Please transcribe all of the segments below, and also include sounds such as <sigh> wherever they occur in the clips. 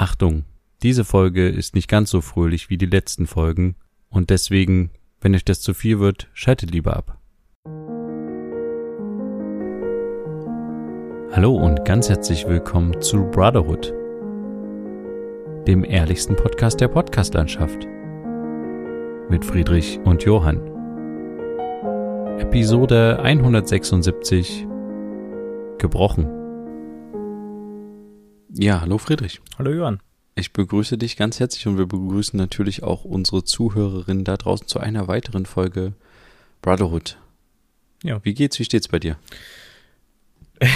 Achtung, diese Folge ist nicht ganz so fröhlich wie die letzten Folgen und deswegen, wenn euch das zu viel wird, schaltet lieber ab. Hallo und ganz herzlich willkommen zu Brotherhood, dem ehrlichsten Podcast der Podcastlandschaft. Mit Friedrich und Johann. Episode 176 Gebrochen. Ja, hallo Friedrich. Hallo Johann. Ich begrüße dich ganz herzlich und wir begrüßen natürlich auch unsere Zuhörerinnen da draußen zu einer weiteren Folge Brotherhood. Ja. Wie geht's? Wie steht's bei dir? <laughs>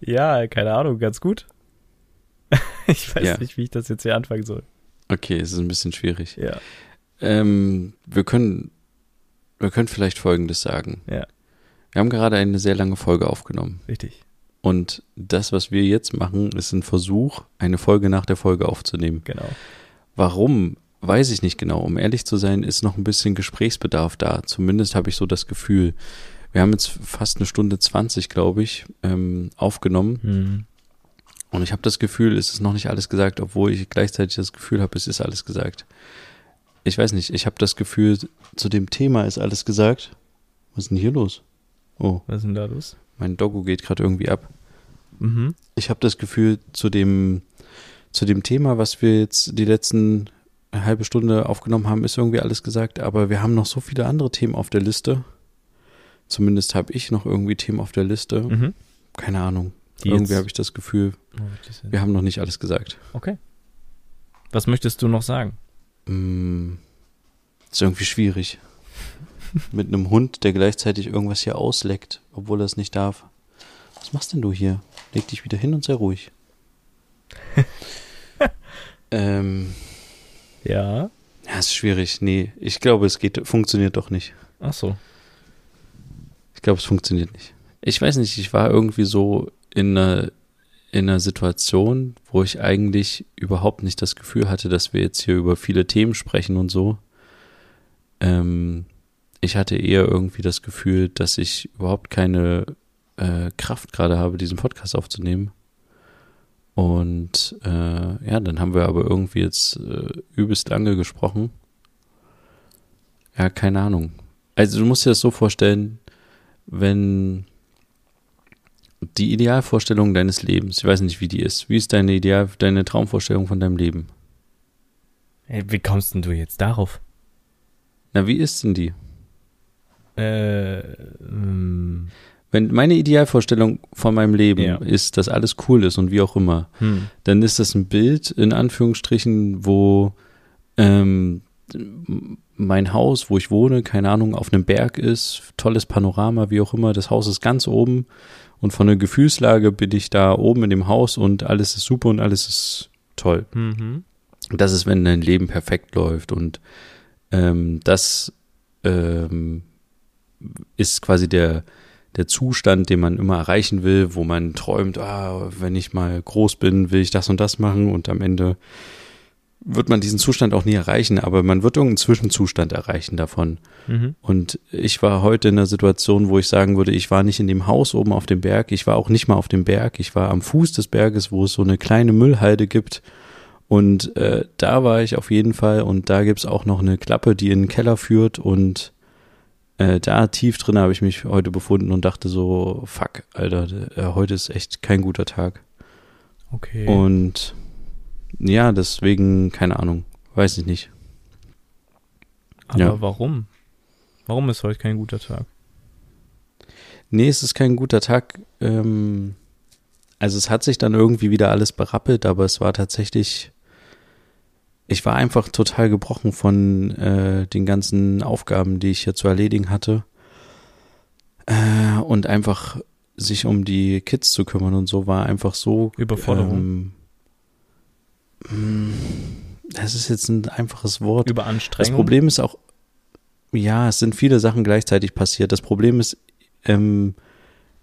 ja, keine Ahnung, ganz gut. <laughs> ich weiß Ja. nicht, wie ich das jetzt hier anfangen soll. Okay, es ist ein bisschen schwierig. Ja, Ähm, wir können, wir können vielleicht Folgendes sagen. ja, Wir haben gerade eine sehr lange Folge aufgenommen. richtig. Und das, was wir jetzt machen, ist ein Versuch, eine Folge nach der Folge aufzunehmen. Genau. Warum, weiß ich nicht genau. Um ehrlich zu sein, ist noch ein bisschen Gesprächsbedarf da. Zumindest habe ich so das Gefühl. Wir haben jetzt fast eine Stunde 20, glaube ich, ähm, aufgenommen. Hm. Und ich habe das Gefühl, es ist noch nicht alles gesagt, obwohl ich gleichzeitig das Gefühl habe, es ist alles gesagt. Ich weiß nicht, ich habe das Gefühl, zu dem Thema ist alles gesagt. Was ist denn hier los? Oh, Was ist denn da los? mein Doggo geht gerade irgendwie ab. Mhm. Ich habe das Gefühl, zu dem, zu dem Thema, was wir jetzt die letzten halbe Stunde aufgenommen haben, ist irgendwie alles gesagt, aber wir haben noch so viele andere Themen auf der Liste. Zumindest habe ich noch irgendwie Themen auf der Liste. Mhm. Keine Ahnung. Die irgendwie habe ich das Gefühl, Oh, wir haben noch nicht alles gesagt. Okay. Was möchtest du noch sagen? Mm, ist irgendwie schwierig. Mit einem Hund, der gleichzeitig irgendwas hier ausleckt, obwohl er es nicht darf. Was machst denn du hier? Leg dich wieder hin und sei ruhig. <laughs> ähm, Ja. ja, ist schwierig. Nee, ich glaube, es geht, funktioniert doch nicht. Ach so. Ich glaube, es funktioniert nicht. Ich weiß nicht, ich war irgendwie so in einer, in einer Situation, wo ich eigentlich überhaupt nicht das Gefühl hatte, dass wir jetzt hier über viele Themen sprechen und so. Ähm, ich hatte eher irgendwie das Gefühl, dass ich überhaupt keine äh, Kraft gerade habe, diesen Podcast aufzunehmen. Und äh, ja, dann haben wir aber irgendwie jetzt äh, übelst lange gesprochen. Ja, keine Ahnung. Also du musst dir das so vorstellen, wenn die Idealvorstellung deines Lebens, ich weiß nicht, wie die ist, wie ist deine Ideal, deine Traumvorstellung von deinem Leben? Hey, wie kommst denn du jetzt darauf? Na, wie ist denn die? Äh, ähm, Wenn meine Idealvorstellung von meinem Leben Ja. ist, dass alles cool ist und wie auch immer, hm. dann ist das ein Bild in Anführungsstrichen, wo ähm, mein Haus, wo ich wohne, keine Ahnung, auf einem Berg ist, tolles Panorama, wie auch immer, das Haus ist ganz oben und von der Gefühlslage bin ich da oben in dem Haus und alles ist super und alles ist toll. Mhm. Das ist, wenn dein Leben perfekt läuft und ähm, das ähm, ist quasi der, der Zustand, den man immer erreichen will, wo man träumt, ah, wenn ich mal groß bin, will ich das und das machen und am Ende wird man diesen Zustand auch nie erreichen, aber man wird irgendeinen Zwischenzustand erreichen davon. Mhm. Und ich war heute in einer Situation, wo ich sagen würde, ich war nicht in dem Haus oben auf dem Berg, ich war auch nicht mal auf dem Berg, ich war am Fuß des Berges, wo es so eine kleine Müllhalde gibt. Und äh, da war ich auf jeden Fall und da gibt's auch noch eine Klappe, die in den Keller führt und äh, da tief drin habe ich mich heute befunden und dachte so, fuck, Alter, äh, heute ist echt kein guter Tag. Okay. Und ja, deswegen, keine Ahnung, weiß ich nicht. Aber ja. warum? Warum ist heute kein guter Tag? Nee, es ist kein guter Tag. Ähm, also es hat sich dann irgendwie wieder alles berappelt, aber es war tatsächlich, ich war einfach total gebrochen von äh, den ganzen Aufgaben, die ich hier zu erledigen hatte. Äh, und einfach sich um die Kids zu kümmern und so war einfach so. Überforderung. Ähm, mh, das ist jetzt ein einfaches Wort. Das Überanstrengung? Problem ist auch, ja, es sind viele Sachen gleichzeitig passiert. Das Problem ist, ähm,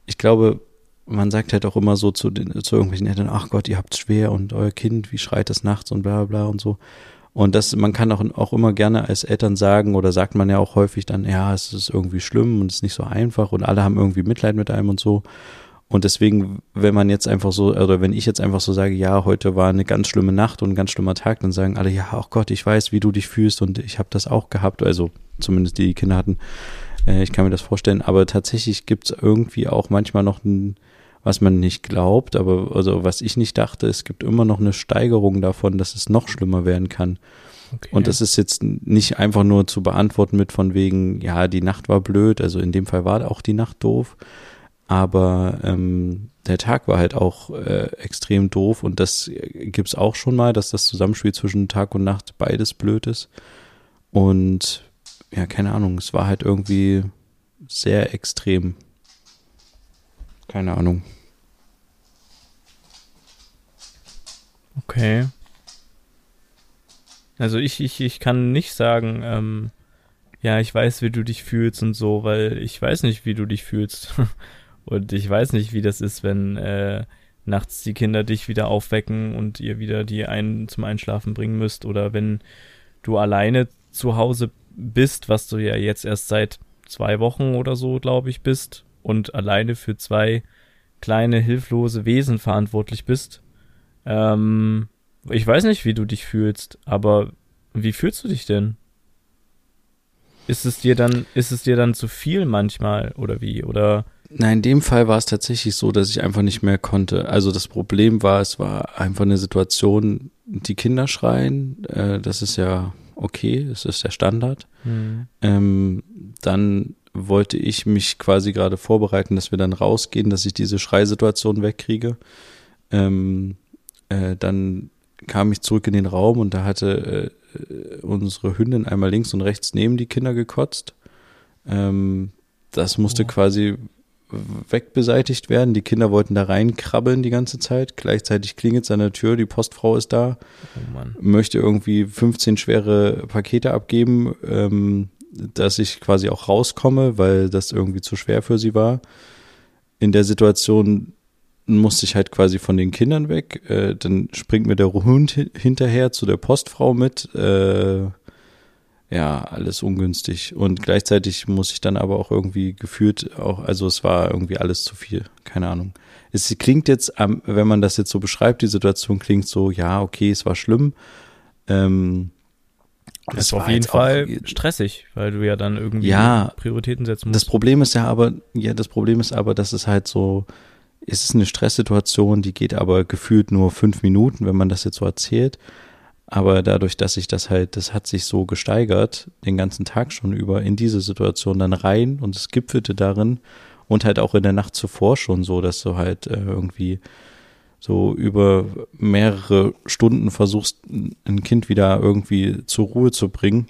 ich glaube, man sagt halt auch immer so zu, den, zu irgendwelchen Eltern, ach Gott, ihr habt's schwer und euer Kind, wie schreit es nachts und bla bla und so. Und das, man kann auch, auch immer gerne als Eltern sagen, oder sagt man ja auch häufig dann, ja, es ist irgendwie schlimm und es ist nicht so einfach und alle haben irgendwie Mitleid mit einem und so. Und deswegen, wenn man jetzt einfach so, oder wenn ich jetzt einfach so sage, ja, heute war eine ganz schlimme Nacht und ein ganz schlimmer Tag, dann sagen alle, ja, oh Gott, ich weiß, wie du dich fühlst und ich habe das auch gehabt, also zumindest die, die Kinder hatten. Äh, ich kann mir das vorstellen, aber tatsächlich gibt es irgendwie auch manchmal noch ein, was man nicht glaubt, aber also was ich nicht dachte, es gibt immer noch eine Steigerung davon, dass es noch schlimmer werden kann. Okay. Und das ist jetzt nicht einfach nur zu beantworten mit von wegen, ja, die Nacht war blöd, also in dem Fall war auch die Nacht doof, aber ähm, der Tag war halt auch äh, extrem doof und das gibt's auch schon mal, dass das Zusammenspiel zwischen Tag und Nacht beides blöd ist. Und ja, keine Ahnung, es war halt irgendwie sehr extrem. Keine Ahnung. Okay. Also ich, ich, ich kann nicht sagen, ähm, ja, ich weiß, wie du dich fühlst und so, weil ich weiß nicht, wie du dich fühlst. <laughs> und ich weiß nicht, wie das ist, wenn äh, nachts die Kinder dich wieder aufwecken und ihr wieder die einen zum Einschlafen bringen müsst oder wenn du alleine zu Hause bist, was du ja jetzt erst seit zwei Wochen oder so, glaube ich, bist und alleine für zwei kleine hilflose Wesen verantwortlich bist. Ähm, ich weiß nicht, wie du dich fühlst, aber wie fühlst du dich denn? Ist es dir dann, ist es dir dann zu viel manchmal oder wie? Oder? Nein, in dem Fall war es tatsächlich so, dass ich einfach nicht mehr konnte. Also das Problem war, es war einfach eine Situation, die Kinder schreien, äh, das ist ja okay, das ist der Standard. Mhm. Ähm, dann wollte ich mich quasi gerade vorbereiten, dass wir dann rausgehen, dass ich diese Schreisituation wegkriege. Ähm, äh, dann kam ich zurück in den Raum und da hatte äh, unsere Hündin einmal links und rechts neben die Kinder gekotzt. Ähm, das musste oh. quasi wegbeseitigt werden. Die Kinder wollten da reinkrabbeln die ganze Zeit. Gleichzeitig klingelt es an der Tür, die Postfrau ist da, oh möchte irgendwie 15 schwere Pakete abgeben, ähm, dass ich quasi auch rauskomme, weil das irgendwie zu schwer für sie war. In der Situation musste ich halt quasi von den Kindern weg. Äh, dann springt mir der Hund hinterher zu der Postfrau mit. Äh, ja, alles ungünstig. Und gleichzeitig muss ich dann aber auch irgendwie gefühlt auch, also es war irgendwie alles zu viel. Keine Ahnung. Es klingt jetzt, wenn man das jetzt so beschreibt, die Situation klingt so, ja, okay, es war schlimm. Ähm, das ist auf jeden Fall stressig, weil du ja dann irgendwie ja, Prioritäten setzen musst. Das Problem ist ja aber, ja, das Problem ist aber, dass es halt so, ist es eine Stresssituation, die geht aber gefühlt nur fünf Minuten, wenn man das jetzt so erzählt. Aber dadurch, dass sich das halt, das hat sich so gesteigert, den ganzen Tag schon über in diese Situation dann rein und es gipfelte darin und halt auch in der Nacht zuvor schon so, dass du halt äh, irgendwie so über mehrere Stunden versuchst, ein Kind wieder irgendwie zur Ruhe zu bringen.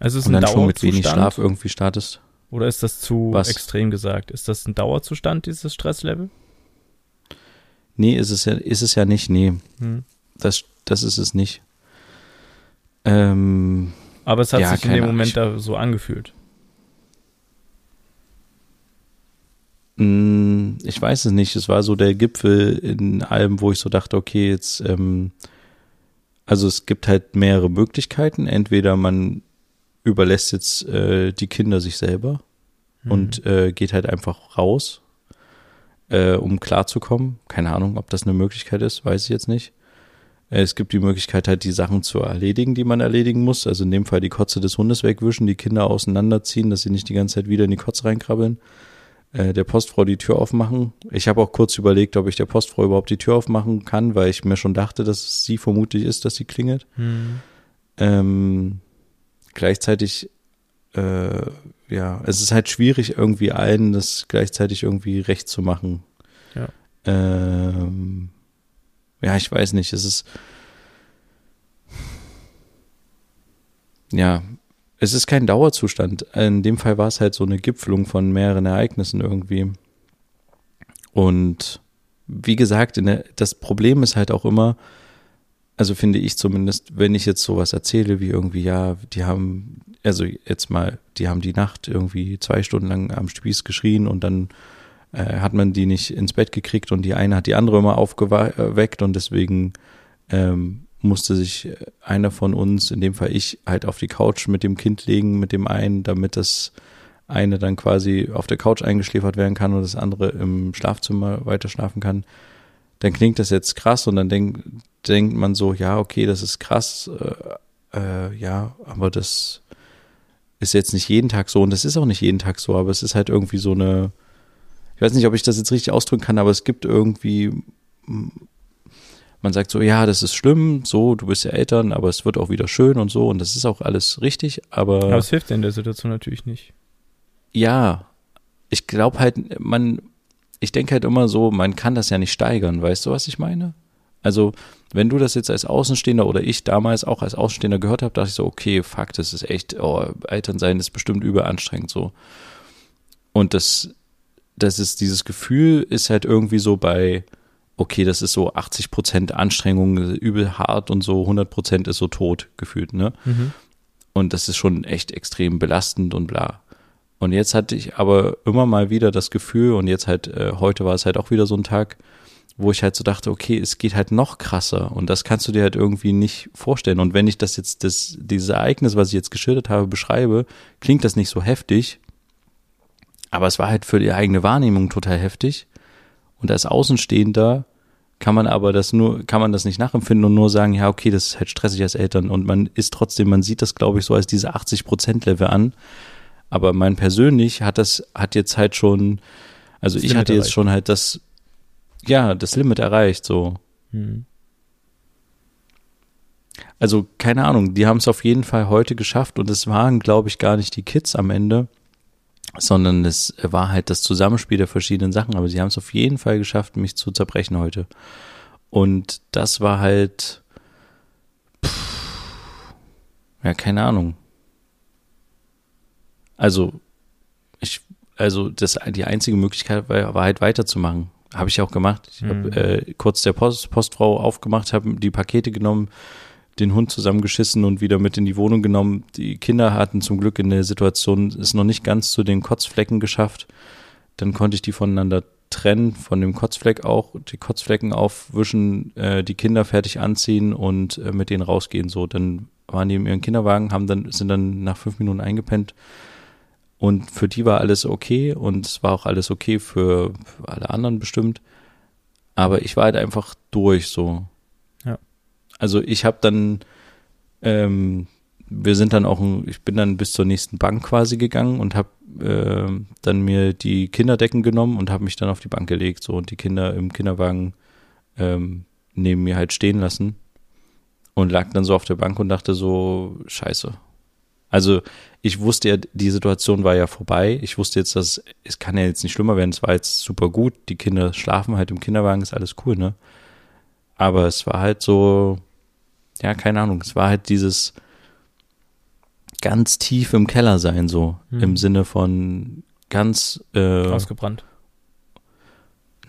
Also ist und ein dann schon mit wenig Schlaf irgendwie startest. Oder ist das zu Was? extrem gesagt? Ist das ein Dauerzustand, dieses Stresslevel? Nee, ist es ja, ist es ja nicht, nee. Hm. Das, das ist es nicht. Ähm, Aber es hat ja, sich in dem Moment da so angefühlt. Ich weiß es nicht. Es war so der Gipfel in allem, wo ich so dachte, okay, jetzt, ähm, also es gibt halt mehrere Möglichkeiten. Entweder man überlässt jetzt äh, die Kinder sich selber mhm. und äh, geht halt einfach raus äh, um klarzukommen. Keine Ahnung, ob das eine Möglichkeit ist, weiß ich jetzt nicht. Äh, es gibt die Möglichkeit halt, die Sachen zu erledigen, die man erledigen muss. Also in dem Fall die Kotze des Hundes wegwischen, die Kinder auseinanderziehen, dass sie nicht die ganze Zeit wieder in die Kotze reinkrabbeln. Äh, der Postfrau die Tür aufmachen. Ich habe auch kurz überlegt, ob ich der Postfrau überhaupt die Tür aufmachen kann, weil ich mir schon dachte, dass es sie vermutlich ist, dass sie klingelt. Hm. Ähm, gleichzeitig äh, ja, es ist halt schwierig, irgendwie allen das gleichzeitig irgendwie recht zu machen. Ja. Ähm, ja, ich weiß nicht, es ist. Ja, es ist kein Dauerzustand. In dem Fall war es halt so eine Gipfelung von mehreren Ereignissen irgendwie. Und wie gesagt, der, das Problem ist halt auch immer, also finde ich zumindest, wenn ich jetzt sowas erzähle, wie irgendwie, ja, die haben also jetzt mal, die haben die Nacht irgendwie zwei Stunden lang am Spieß geschrien und dann äh, hat man die nicht ins Bett gekriegt und die eine hat die andere immer aufgeweckt und deswegen ähm, musste sich einer von uns, in dem Fall ich, halt auf die Couch mit dem Kind legen, mit dem einen, damit das eine dann quasi auf der Couch eingeschläfert werden kann und das andere im Schlafzimmer weiter schlafen kann, dann klingt das jetzt krass und dann denk, denkt man so, ja, okay, das ist krass, äh, äh, ja, aber das ist jetzt nicht jeden Tag so und das ist auch nicht jeden Tag so, aber es ist halt irgendwie so eine, ich weiß nicht, ob ich das jetzt richtig ausdrücken kann, aber es gibt irgendwie, man sagt so, ja, das ist schlimm, so, du bist ja Eltern, aber es wird auch wieder schön und so und das ist auch alles richtig, aber. Aber es hilft in der Situation natürlich nicht. Ja, ich glaube halt, man, ich denke halt immer so, man kann das ja nicht steigern, weißt du, was ich meine? Also, wenn du das jetzt als Außenstehender oder ich damals auch als Außenstehender gehört habe, dachte ich so, okay, fuck, das ist echt, oh, Elternsein ist bestimmt überanstrengend so. Und das, das ist, dieses Gefühl ist halt irgendwie so bei, okay, das ist so 80 Prozent Anstrengung, übel hart und so 100 Prozent ist so tot gefühlt, ne? Mhm. Und das ist schon echt extrem belastend und bla. Und jetzt hatte ich aber immer mal wieder das Gefühl und jetzt halt, äh, heute war es halt auch wieder so ein Tag, wo ich halt so dachte, okay, es geht halt noch krasser und das kannst du dir halt irgendwie nicht vorstellen. Und wenn ich das jetzt, das, dieses Ereignis, was ich jetzt geschildert habe, beschreibe, klingt das nicht so heftig, aber es war halt für die eigene Wahrnehmung total heftig. Und als Außenstehender kann man aber das nur, kann man das nicht nachempfinden und nur sagen, ja, okay, das ist halt stressig als Eltern und man ist trotzdem, man sieht das, glaube ich, so als diese 80 Prozent Level an. Aber mein persönlich hat das, hat jetzt halt schon, also das ich Limit hatte jetzt erreicht. schon halt das ja, das Limit erreicht, so. Hm. Also, keine Ahnung, die haben es auf jeden Fall heute geschafft und es waren, glaube ich, gar nicht die Kids am Ende, sondern es war halt das Zusammenspiel der verschiedenen Sachen, aber sie haben es auf jeden Fall geschafft, mich zu zerbrechen heute. Und das war halt, pff, ja, keine Ahnung. Also, ich, also das, die einzige Möglichkeit war, war halt weiterzumachen. Habe ich auch gemacht. Ich habe mhm. äh, kurz der Post, Postfrau aufgemacht, habe die Pakete genommen, den Hund zusammengeschissen und wieder mit in die Wohnung genommen. Die Kinder hatten zum Glück in der Situation es noch nicht ganz zu den Kotzflecken geschafft. Dann konnte ich die voneinander trennen, von dem Kotzfleck auch, die Kotzflecken aufwischen, äh, die Kinder fertig anziehen und äh, mit denen rausgehen. So, dann waren die in ihren Kinderwagen, haben dann, sind dann nach fünf Minuten eingepennt und für die war alles okay und es war auch alles okay für, für alle anderen bestimmt. Aber ich war halt einfach durch so. Also ich habe dann, ähm, wir sind dann auch, ich bin dann bis zur nächsten Bank quasi gegangen und habe äh, dann mir die Kinderdecken genommen und habe mich dann auf die Bank gelegt so und die Kinder im Kinderwagen ähm, neben mir halt stehen lassen und lag dann so auf der Bank und dachte so, scheiße, also ich wusste ja, die Situation war ja vorbei. Ich wusste jetzt, dass es kann ja jetzt nicht schlimmer werden. Es war jetzt super gut. Die Kinder schlafen halt im Kinderwagen, ist alles cool, ne? Aber es war halt so, ja, keine Ahnung. Es war halt dieses ganz tief im Keller sein, so hm. im Sinne von ganz äh, ausgebrannt.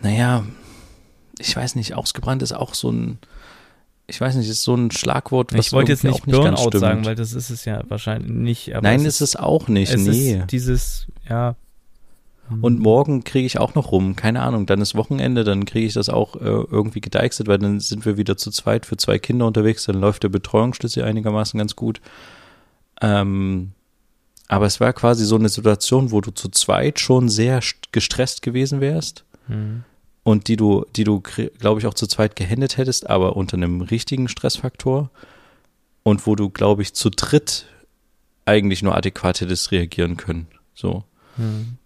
Naja, ich weiß nicht. Ausgebrannt ist auch so ein ich weiß nicht, ist so ein Schlagwort, was Ich wollte jetzt nicht Burnout nicht sagen, weil das ist es ja wahrscheinlich nicht. Nein, es ist es auch nicht, es nee. Ist dieses, ja. Und morgen kriege ich auch noch rum, keine Ahnung, dann ist Wochenende, dann kriege ich das auch äh, irgendwie gedeichselt, weil dann sind wir wieder zu zweit für zwei Kinder unterwegs, dann läuft der Betreuungsschlüssel einigermaßen ganz gut. Ähm, aber es war quasi so eine Situation, wo du zu zweit schon sehr gestresst gewesen wärst. Mhm und die du, die du, glaube ich, auch zu zweit gehändet hättest, aber unter einem richtigen Stressfaktor und wo du, glaube ich, zu dritt eigentlich nur adäquat hättest reagieren können. So. Mhm.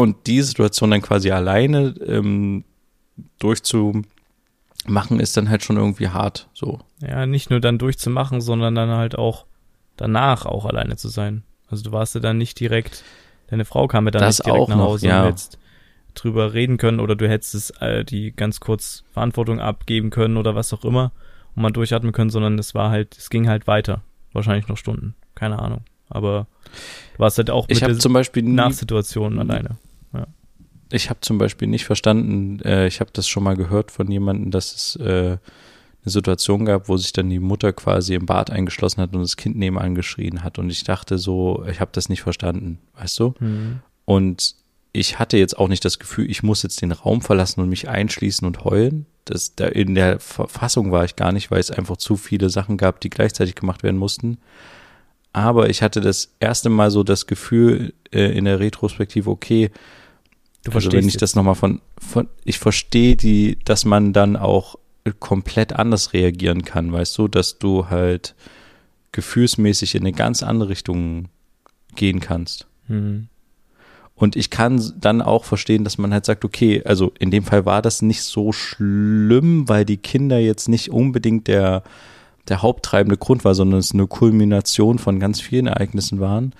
Und die Situation dann quasi alleine ähm, durchzumachen, ist dann halt schon irgendwie hart. So. Ja, nicht nur dann durchzumachen, sondern dann halt auch danach auch alleine zu sein. Also du warst ja dann nicht direkt, deine Frau kam ja dann das nicht direkt nach Hause noch, ja. und jetzt drüber reden können oder du hättest es äh, die ganz kurz Verantwortung abgeben können oder was auch immer und mal durchatmen können, sondern es war halt, es ging halt weiter. Wahrscheinlich noch Stunden. Keine Ahnung. Aber du warst halt auch mit ich zum Beispiel Nachsituationen alleine. Ich habe zum Beispiel nicht verstanden, äh, ich habe das schon mal gehört von jemandem, dass es äh, eine Situation gab, wo sich dann die Mutter quasi im Bad eingeschlossen hat und das Kind nebenan geschrien hat. Und ich dachte so, ich habe das nicht verstanden, weißt du? Mhm. Und ich hatte jetzt auch nicht das Gefühl, ich muss jetzt den Raum verlassen und mich einschließen und heulen. Das, da in der Verfassung war ich gar nicht, weil es einfach zu viele Sachen gab, die gleichzeitig gemacht werden mussten. aber ich hatte das erste Mal so das Gefühl äh, in der Retrospektive, okay, Du also wenn ich das nochmal von, von, ich verstehe die, dass man dann auch komplett anders reagieren kann, weißt du, dass du halt gefühlsmäßig in eine ganz andere Richtung gehen kannst. Mhm. Und ich kann dann auch verstehen, dass man halt sagt, okay, also in dem Fall war das nicht so schlimm, weil die Kinder jetzt nicht unbedingt der, der haupttreibende Grund war, sondern es eine Kulmination von ganz vielen Ereignissen waren.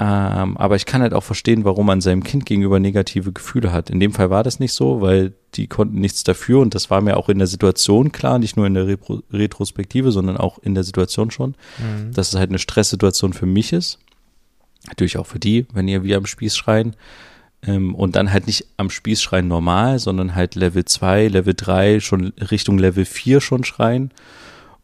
Ähm, aber ich kann halt auch verstehen, warum man seinem Kind gegenüber negative Gefühle hat. In dem Fall war das nicht so, weil die konnten nichts dafür und das war mir auch in der Situation klar, nicht nur in der Repro Retrospektive, sondern auch in der Situation schon, mhm. dass es halt eine Stresssituation für mich ist. Natürlich auch für die, wenn ihr wie am Spieß schreien. Ähm, und dann halt nicht am Spieß schreien normal, sondern halt Level 2, Level 3, schon Richtung Level 4 schon schreien,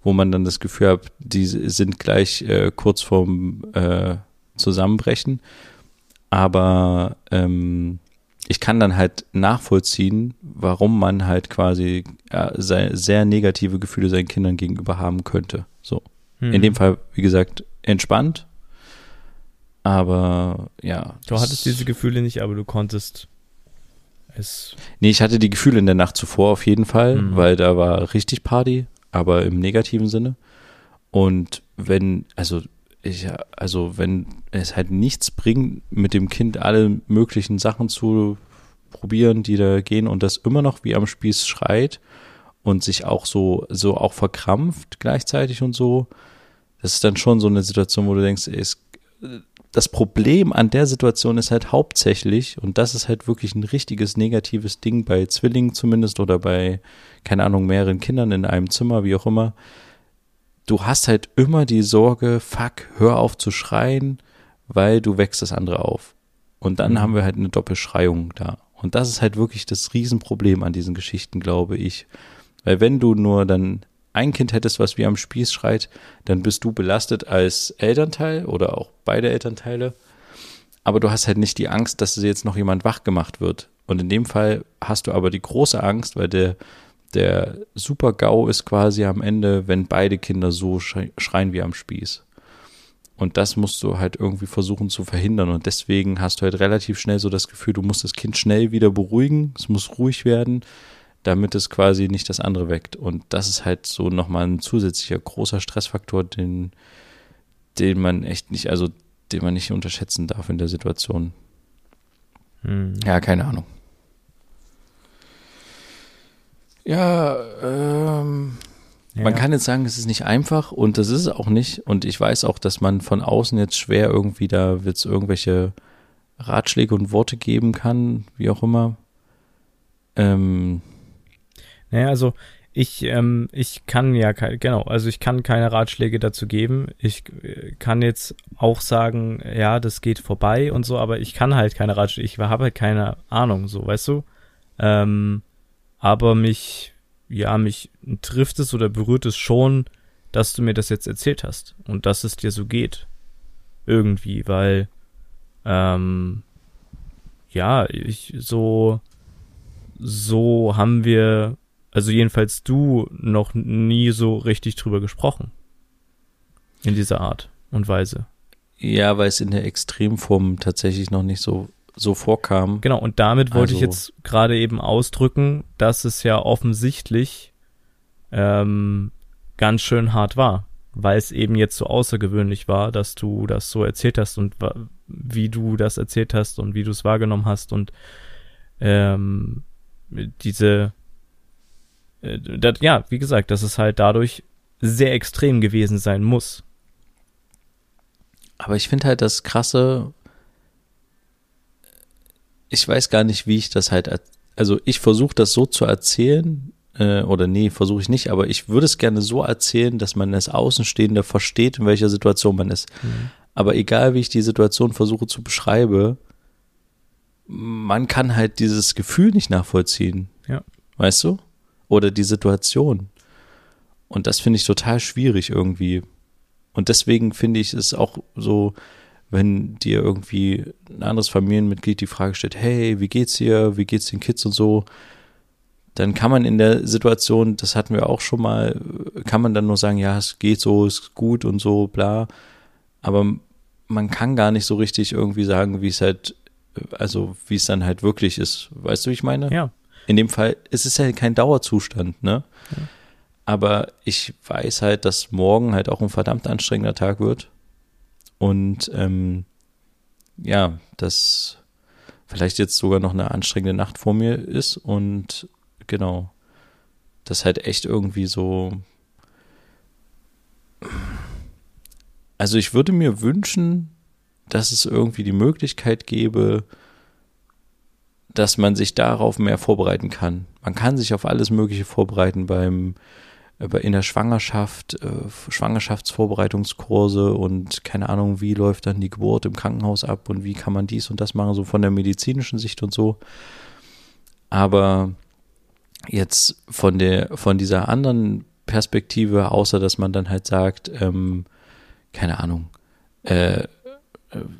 wo man dann das Gefühl hat, die sind gleich äh, kurz vorm äh, zusammenbrechen. Aber ähm, ich kann dann halt nachvollziehen, warum man halt quasi äh, sehr, sehr negative Gefühle seinen Kindern gegenüber haben könnte. So. Hm. In dem Fall, wie gesagt, entspannt. Aber ja. Du hattest diese Gefühle nicht, aber du konntest es. Nee, ich hatte die Gefühle in der Nacht zuvor auf jeden Fall, mhm. weil da war richtig Party, aber im negativen Sinne. Und wenn, also ich, also wenn es halt nichts bringt, mit dem Kind alle möglichen Sachen zu probieren, die da gehen und das immer noch wie am Spieß schreit und sich auch so, so auch verkrampft gleichzeitig und so, das ist dann schon so eine Situation, wo du denkst, es, das Problem an der Situation ist halt hauptsächlich, und das ist halt wirklich ein richtiges negatives Ding bei Zwillingen zumindest oder bei, keine Ahnung, mehreren Kindern in einem Zimmer, wie auch immer, du hast halt immer die Sorge, fuck, hör auf zu schreien, weil du wächst das andere auf. Und dann mhm. haben wir halt eine Doppelschreiung da. Und das ist halt wirklich das Riesenproblem an diesen Geschichten, glaube ich. Weil wenn du nur dann ein Kind hättest, was wie am Spieß schreit, dann bist du belastet als Elternteil oder auch beide Elternteile. Aber du hast halt nicht die Angst, dass jetzt noch jemand wach gemacht wird. Und in dem Fall hast du aber die große Angst, weil der der Super-GAU ist quasi am Ende, wenn beide Kinder so schreien wie am Spieß. Und das musst du halt irgendwie versuchen zu verhindern. Und deswegen hast du halt relativ schnell so das Gefühl, du musst das Kind schnell wieder beruhigen. Es muss ruhig werden, damit es quasi nicht das andere weckt. Und das ist halt so nochmal ein zusätzlicher großer Stressfaktor, den, den man echt nicht, also den man nicht unterschätzen darf in der Situation. Hm. Ja, keine Ahnung. Ja, ähm, ja. Man kann jetzt sagen, es ist nicht einfach und das ist es auch nicht. Und ich weiß auch, dass man von außen jetzt schwer irgendwie da wird es irgendwelche Ratschläge und Worte geben kann, wie auch immer. Ähm, naja, also ich, ähm, ich kann ja, genau, also ich kann keine Ratschläge dazu geben. Ich äh, kann jetzt auch sagen, ja, das geht vorbei und so, aber ich kann halt keine Ratschläge, ich habe halt keine Ahnung, so, weißt du? Ähm, aber mich, ja, mich trifft es oder berührt es schon, dass du mir das jetzt erzählt hast und dass es dir so geht. Irgendwie, weil, ähm, ja, ich, so, so haben wir, also jedenfalls du, noch nie so richtig drüber gesprochen. In dieser Art und Weise. Ja, weil es in der Extremform tatsächlich noch nicht so so vorkam. Genau, und damit wollte also, ich jetzt gerade eben ausdrücken, dass es ja offensichtlich ähm, ganz schön hart war, weil es eben jetzt so außergewöhnlich war, dass du das so erzählt hast und wie du das erzählt hast und wie du es wahrgenommen hast und ähm, diese äh, das, ja, wie gesagt, dass es halt dadurch sehr extrem gewesen sein muss. Aber ich finde halt das Krasse, ich weiß gar nicht, wie ich das halt, also ich versuche das so zu erzählen, äh, oder nee, versuche ich nicht, aber ich würde es gerne so erzählen, dass man als Außenstehender versteht, in welcher Situation man ist. Mhm. Aber egal, wie ich die Situation versuche zu beschreiben, man kann halt dieses Gefühl nicht nachvollziehen. Ja. Weißt du? Oder die Situation. Und das finde ich total schwierig irgendwie. Und deswegen finde ich es auch so, wenn dir irgendwie ein anderes Familienmitglied die Frage stellt, hey, wie geht's dir, wie geht's den Kids und so, dann kann man in der Situation, das hatten wir auch schon mal, kann man dann nur sagen, ja, es geht so, ist gut und so, bla. aber man kann gar nicht so richtig irgendwie sagen, wie es halt, also wie es dann halt wirklich ist. Weißt du, wie ich meine? Ja. In dem Fall, es ist ja kein Dauerzustand, ne? Ja. Aber ich weiß halt, dass morgen halt auch ein verdammt anstrengender Tag wird. Und ähm, ja, dass vielleicht jetzt sogar noch eine anstrengende Nacht vor mir ist und genau, das halt echt irgendwie so. Also ich würde mir wünschen, dass es irgendwie die Möglichkeit gäbe, dass man sich darauf mehr vorbereiten kann. Man kann sich auf alles Mögliche vorbereiten beim in der Schwangerschaft, äh, Schwangerschaftsvorbereitungskurse und keine Ahnung, wie läuft dann die Geburt im Krankenhaus ab und wie kann man dies und das machen, so von der medizinischen Sicht und so. Aber jetzt von der, von dieser anderen Perspektive, außer dass man dann halt sagt, ähm, keine Ahnung, äh, äh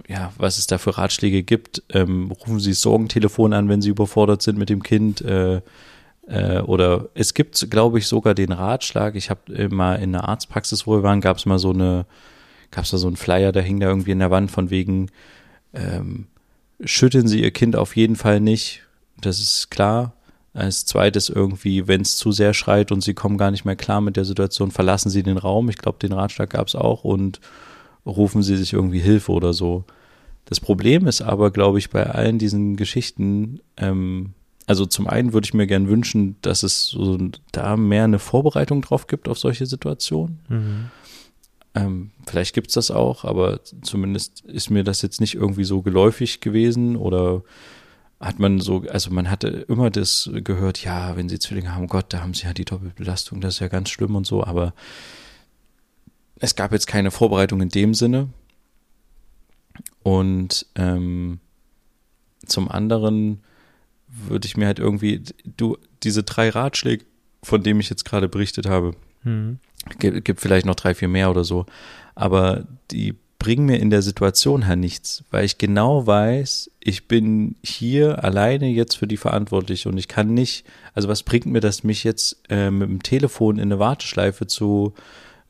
ja, was es da für Ratschläge gibt, ähm, rufen Sie das Sorgentelefon an, wenn Sie überfordert sind mit dem Kind, äh, äh, oder es gibt, glaube ich, sogar den Ratschlag, ich habe mal in einer Arztpraxis, wo wir waren, gab es mal so eine, gab es da so einen Flyer, der hing da irgendwie in der Wand von wegen, ähm, schütteln Sie Ihr Kind auf jeden Fall nicht, das ist klar. Als zweites irgendwie, wenn es zu sehr schreit und Sie kommen gar nicht mehr klar mit der Situation, verlassen Sie den Raum. Ich glaube, den Ratschlag gab es auch und rufen Sie sich irgendwie Hilfe oder so. Das Problem ist aber, glaube ich, bei allen diesen Geschichten, ähm, also zum einen würde ich mir gern wünschen, dass es so da mehr eine Vorbereitung drauf gibt auf solche Situationen. Mhm. Ähm, vielleicht gibt es das auch, aber zumindest ist mir das jetzt nicht irgendwie so geläufig gewesen oder hat man so, also man hatte immer das gehört, ja, wenn sie Zwillinge haben, Gott, da haben sie ja die Doppelbelastung, das ist ja ganz schlimm und so, aber es gab jetzt keine Vorbereitung in dem Sinne. Und ähm, zum anderen würde ich mir halt irgendwie, du, diese drei Ratschläge, von denen ich jetzt gerade berichtet habe, mhm. gibt, gibt vielleicht noch drei, vier mehr oder so, aber die bringen mir in der Situation her nichts, weil ich genau weiß, ich bin hier alleine jetzt für die verantwortlich und ich kann nicht, also was bringt mir das, mich jetzt äh, mit dem Telefon in eine Warteschleife zu,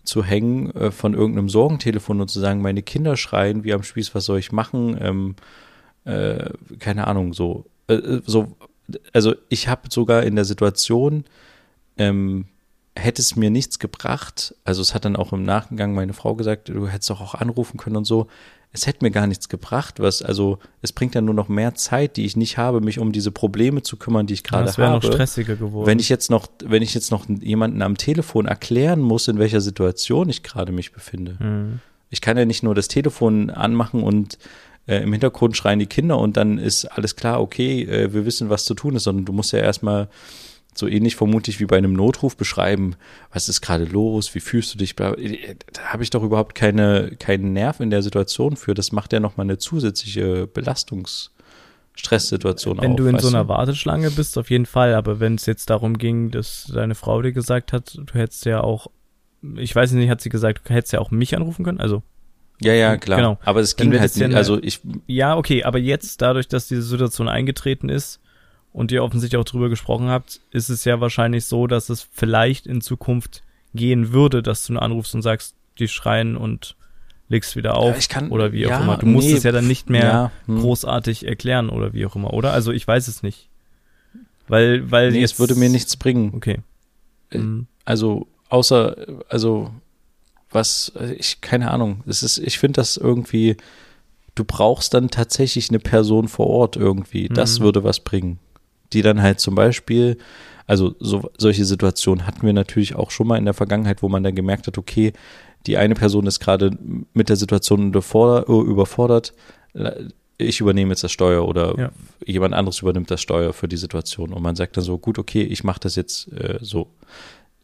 zu hängen äh, von irgendeinem Sorgentelefon und zu sagen, meine Kinder schreien wie am Spieß, was soll ich machen? Ähm, äh, keine Ahnung, so äh, äh, so, also ich habe sogar in der Situation, ähm, hätte es mir nichts gebracht, also es hat dann auch im Nachgang meine Frau gesagt, du hättest doch auch anrufen können und so, es hätte mir gar nichts gebracht, was, also es bringt dann nur noch mehr Zeit, die ich nicht habe, mich um diese Probleme zu kümmern, die ich gerade ja, habe. Das wäre noch stressiger geworden. Wenn ich jetzt noch, wenn ich jetzt noch jemanden am Telefon erklären muss, in welcher Situation ich gerade mich befinde. Mhm. Ich kann ja nicht nur das Telefon anmachen und äh, im Hintergrund schreien die Kinder und dann ist alles klar, okay, äh, wir wissen, was zu tun ist, sondern du musst ja erstmal so ähnlich vermutlich wie bei einem Notruf beschreiben, was ist gerade los, wie fühlst du dich, da habe ich doch überhaupt keine, keinen Nerv in der Situation für, das macht ja nochmal eine zusätzliche Belastungs- Stresssituation Wenn auf, du in so einer du? Warteschlange bist, auf jeden Fall. Aber wenn es jetzt darum ging, dass deine Frau dir gesagt hat, du hättest ja auch, ich weiß nicht, hat sie gesagt, du hättest ja auch mich anrufen können? Also ja, ja, klar. Genau. Aber es ging halt nicht. Also ich. Ja, okay, aber jetzt, dadurch, dass diese Situation eingetreten ist und ihr offensichtlich auch drüber gesprochen habt, ist es ja wahrscheinlich so, dass es vielleicht in Zukunft gehen würde, dass du nur anrufst und sagst, die schreien und legst wieder auf ja, kann, oder wie auch ja, immer. Du musst nee, es ja dann nicht mehr ja, hm. großartig erklären oder wie auch immer, oder? Also ich weiß es nicht. Weil, weil nee, jetzt, es würde mir nichts bringen. Okay. Äh, also außer, also was, ich, keine Ahnung. Es ist, ich finde das irgendwie, du brauchst dann tatsächlich eine Person vor Ort irgendwie. Das mhm. würde was bringen. Die dann halt zum Beispiel, also so, solche Situationen hatten wir natürlich auch schon mal in der Vergangenheit, wo man dann gemerkt hat, okay, die eine Person ist gerade mit der Situation überfordert, ich übernehme jetzt das Steuer oder ja. jemand anderes übernimmt das Steuer für die Situation und man sagt dann so, gut, okay, ich mache das jetzt äh, so.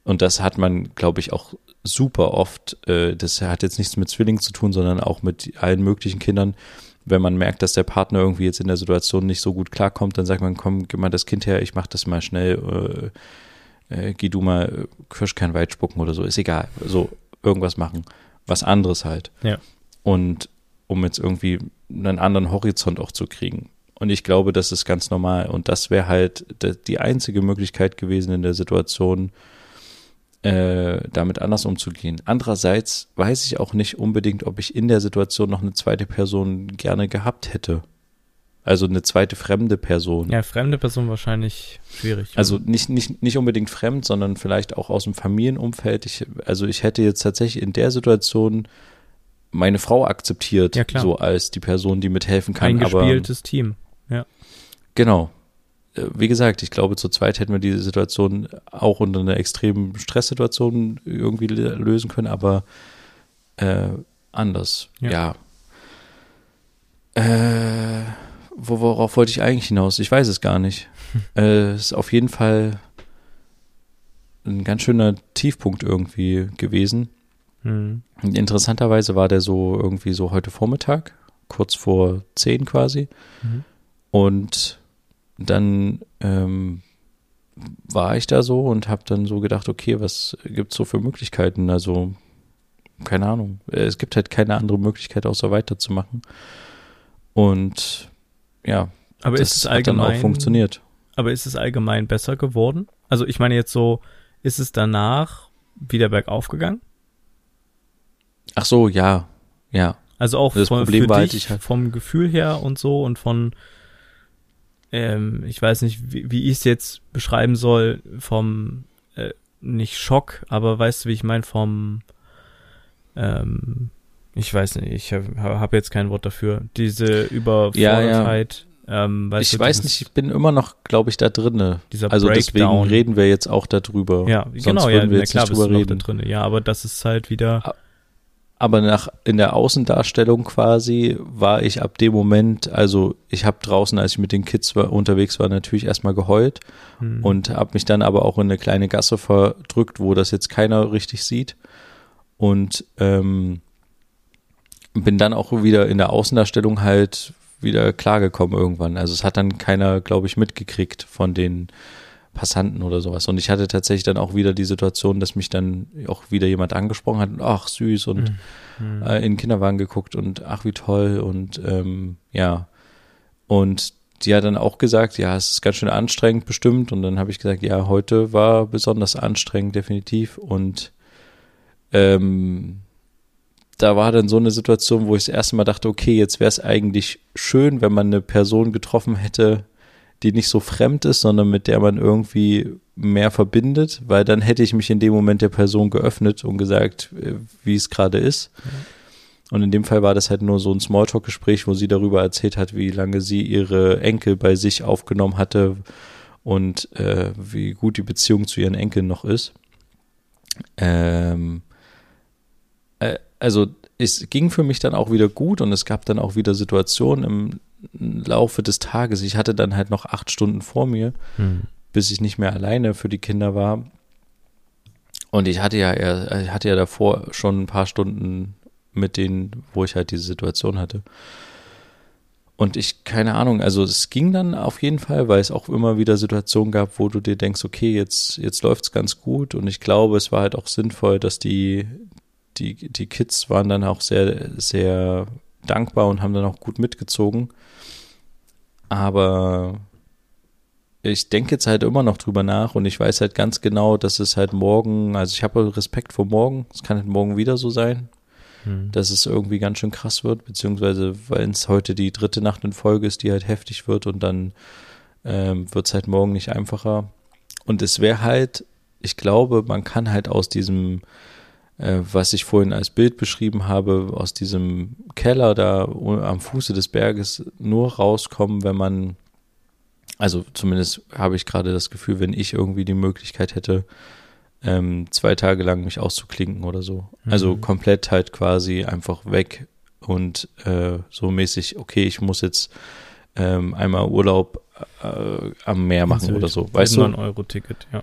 Und das hat man, glaube ich, auch super oft. Äh, das hat jetzt nichts mit Zwillingen zu tun, sondern auch mit allen möglichen Kindern. Wenn man merkt, dass der Partner irgendwie jetzt in der Situation nicht so gut klarkommt, dann sagt man, komm, gib mal das Kind her, ich mach das mal schnell. Äh, äh, geh du mal Kirschkern weit spucken oder so. Ist egal. So, irgendwas machen. Was anderes halt. Ja. Und um jetzt irgendwie einen anderen Horizont auch zu kriegen. Und ich glaube, das ist ganz normal. Und das wäre halt die einzige Möglichkeit gewesen in der Situation, äh, damit anders umzugehen. Andererseits weiß ich auch nicht unbedingt, ob ich in der Situation noch eine zweite Person gerne gehabt hätte. Also eine zweite fremde Person. Ja, fremde Person wahrscheinlich schwierig. Also nicht, nicht, nicht unbedingt fremd, sondern vielleicht auch aus dem Familienumfeld. Ich, also ich hätte jetzt tatsächlich in der Situation meine Frau akzeptiert, Ja, klar. so als die Person, die mithelfen kann. ein aber gespieltes Team. Genau. Äh, Wie gesagt, ich glaube, zu zweit hätten wir diese Situation auch unter einer extremen Stresssituation irgendwie lösen können, aber äh, anders. Ja. Ja. Äh, wo, worauf wollte ich eigentlich hinaus? Ich weiß es gar nicht. <laughs> äh, ist auf jeden Fall ein ganz schöner Tiefpunkt irgendwie gewesen. Hm. Und Interessanterweise war der so irgendwie so heute Vormittag, kurz vor zehn quasi. Mhm. Und dann ähm, war ich da so und habe dann so gedacht, okay, was gibt's so für Möglichkeiten? Also, keine Ahnung. Es gibt halt keine andere Möglichkeit, außer weiterzumachen. Und ja, Aber das ist es hat dann allgemein auch funktioniert. Aber ist es allgemein besser geworden? Also ich meine jetzt so, ist es danach wieder bergauf gegangen? Ach so, ja, ja. Also auch Das von, Problem war dich, ich halt- vom Gefühl her und so und von, ähm, ich weiß nicht, wie, wie ich es jetzt beschreiben soll, vom, äh, nicht Schock, aber weißt du, wie ich meine, vom, ähm, ich weiß nicht, ich habe hab jetzt kein Wort dafür. Diese Überfordertheit, ähm, weißt ich du, weiß nicht, ich bin immer noch, glaube ich, da drinne. Dieser Also deswegen Breakdown. reden wir jetzt auch darüber. Ja, Sonst genau, ja, würden wir na jetzt klar, nicht drüber noch da reden. drin. Ja, aber das ist halt wieder, Aber nach in der Außendarstellung quasi war ich ab dem Moment, also ich habe draußen, als ich mit den Kids war, unterwegs war, natürlich erstmal geheult hm, und habe mich dann aber auch in eine kleine Gasse verdrückt, wo das jetzt keiner richtig sieht und ähm, bin dann auch wieder in der Außendarstellung halt wieder klargekommen irgendwann. Also es hat dann keiner, glaube ich, mitgekriegt von den Passanten oder sowas. Und ich hatte tatsächlich dann auch wieder die Situation, dass mich dann auch wieder jemand angesprochen hat, und, ach süß und hm, äh, in den Kinderwagen geguckt und ach wie toll und ähm, ja. Und die hat dann auch gesagt, ja, es ist ganz schön anstrengend bestimmt. Und dann habe ich gesagt, ja, heute war besonders anstrengend, definitiv. Und ähm, da war dann so eine Situation, wo ich das erste Mal dachte, okay, jetzt wäre es eigentlich schön, wenn man eine Person getroffen hätte, die nicht so fremd ist, sondern mit der man irgendwie mehr verbindet, weil dann hätte ich mich in dem Moment der Person geöffnet und gesagt, äh, wie es gerade ist. Und in dem Fall war das halt nur so ein Smalltalk-Gespräch, wo sie darüber erzählt hat, wie lange sie ihre Enkel bei sich aufgenommen hatte und äh, wie gut die Beziehung zu ihren Enkeln noch ist. Ähm, äh, also es ging für mich dann auch wieder gut und es gab dann auch wieder Situationen im Laufe des Tages. Ich hatte dann halt noch acht Stunden vor mir, hm. bis ich nicht mehr alleine für die Kinder war. Und ich hatte ja, eher- ich hatte ja davor schon ein paar Stunden mit denen, wo ich halt diese Situation hatte. Und ich, keine Ahnung, also es ging dann auf jeden Fall, weil es auch immer wieder Situationen gab, wo du dir denkst, okay, jetzt, jetzt läuft's ganz gut. Und ich glaube, es war halt auch sinnvoll, dass die, die, die Kids waren dann auch sehr, sehr dankbar und haben dann auch gut mitgezogen. Aber ich denke jetzt halt immer noch drüber nach und ich weiß halt ganz genau, dass es halt morgen, also ich habe Respekt vor morgen, es kann halt morgen wieder so sein, Hm. dass es irgendwie ganz schön krass wird, beziehungsweise weil es heute die dritte Nacht in Folge ist, die halt heftig wird und dann ähm, wird es halt morgen nicht einfacher. Und es wäre halt, ich glaube, man kann halt aus diesem, was ich vorhin als Bild beschrieben habe, aus diesem Keller da am Fuße des Berges nur rauskommen, wenn man, also zumindest habe ich gerade das Gefühl, wenn ich irgendwie die Möglichkeit hätte, ähm, zwei Tage lang mich auszuklinken oder so. Also Mhm. komplett halt quasi einfach weg und äh, so mäßig, okay, ich muss jetzt ähm, einmal Urlaub äh, am Meer machen oder so. Weißt du? 9-Euro-Ticket, ja.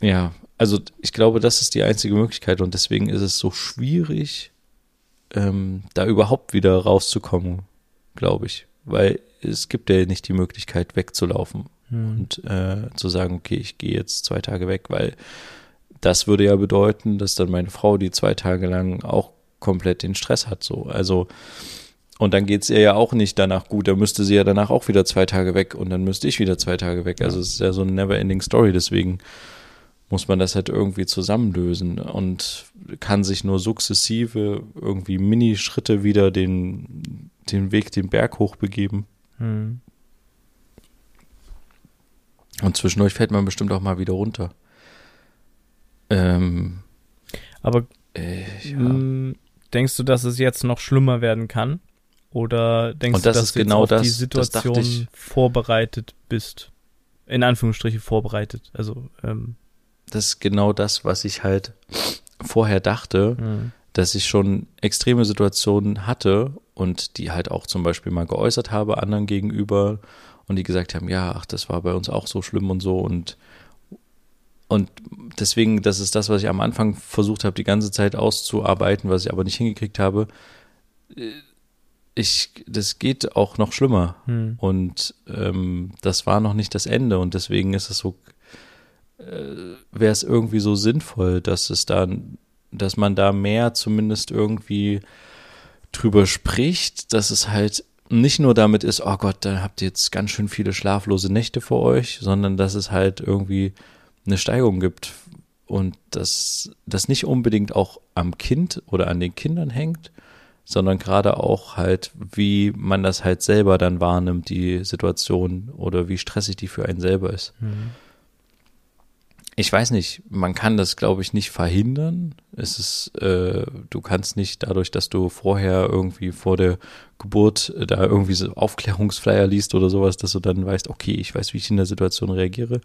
Ja, also ich glaube, das ist die einzige Möglichkeit und deswegen ist es so schwierig, ähm, da überhaupt wieder rauszukommen, glaube ich. Weil es gibt ja nicht die Möglichkeit, wegzulaufen Hm. und äh, zu sagen, okay, ich gehe jetzt zwei Tage weg, weil das würde ja bedeuten, dass dann meine Frau die zwei Tage lang auch komplett den Stress hat. So, also und dann geht's ihr ja auch nicht danach gut. Da müsste sie ja danach auch wieder zwei Tage weg und dann müsste ich wieder zwei Tage weg. Also es ist ja so eine never-ending Story. Deswegen muss man das halt irgendwie zusammenlösen und kann sich nur sukzessive irgendwie Minischritte wieder den, den Weg den Berg hoch begeben. Hm. Und zwischendurch fällt man bestimmt auch mal wieder runter. Ähm, Aber äh, ja. mh, denkst du, dass es jetzt noch schlimmer werden kann? Oder denkst das du, dass du genau auf die das- dachte Situation vorbereitet bist? In Anführungsstriche vorbereitet. Also, ähm, das ist genau das, was ich halt vorher dachte, hm. dass ich schon extreme Situationen hatte und die halt auch zum Beispiel mal geäußert habe anderen gegenüber und die gesagt haben, ja, ach, das war bei uns auch so schlimm und so und und deswegen, das ist das, was ich am Anfang versucht habe, die ganze Zeit auszuarbeiten, was ich aber nicht hingekriegt habe. Ich, das geht auch noch schlimmer. Hm. Und ähm, das war noch nicht das Ende und deswegen ist es so, wäre es irgendwie so sinnvoll, dass es da, dass man da mehr zumindest irgendwie drüber spricht, dass es halt nicht nur damit ist, oh Gott, da habt ihr jetzt ganz schön viele schlaflose Nächte vor euch, sondern dass es halt irgendwie eine Steigerung gibt und dass das nicht unbedingt auch am Kind oder an den Kindern hängt, sondern gerade auch halt, wie man das halt selber dann wahrnimmt, die Situation oder wie stressig die für einen selber ist. Hm. Ich weiß nicht, man kann das, glaube ich, nicht verhindern. Es ist, äh, du kannst nicht dadurch, dass du vorher irgendwie vor der Geburt äh, da irgendwie so Aufklärungsflyer liest oder sowas, dass du dann weißt, okay, ich weiß, wie ich in der Situation reagiere.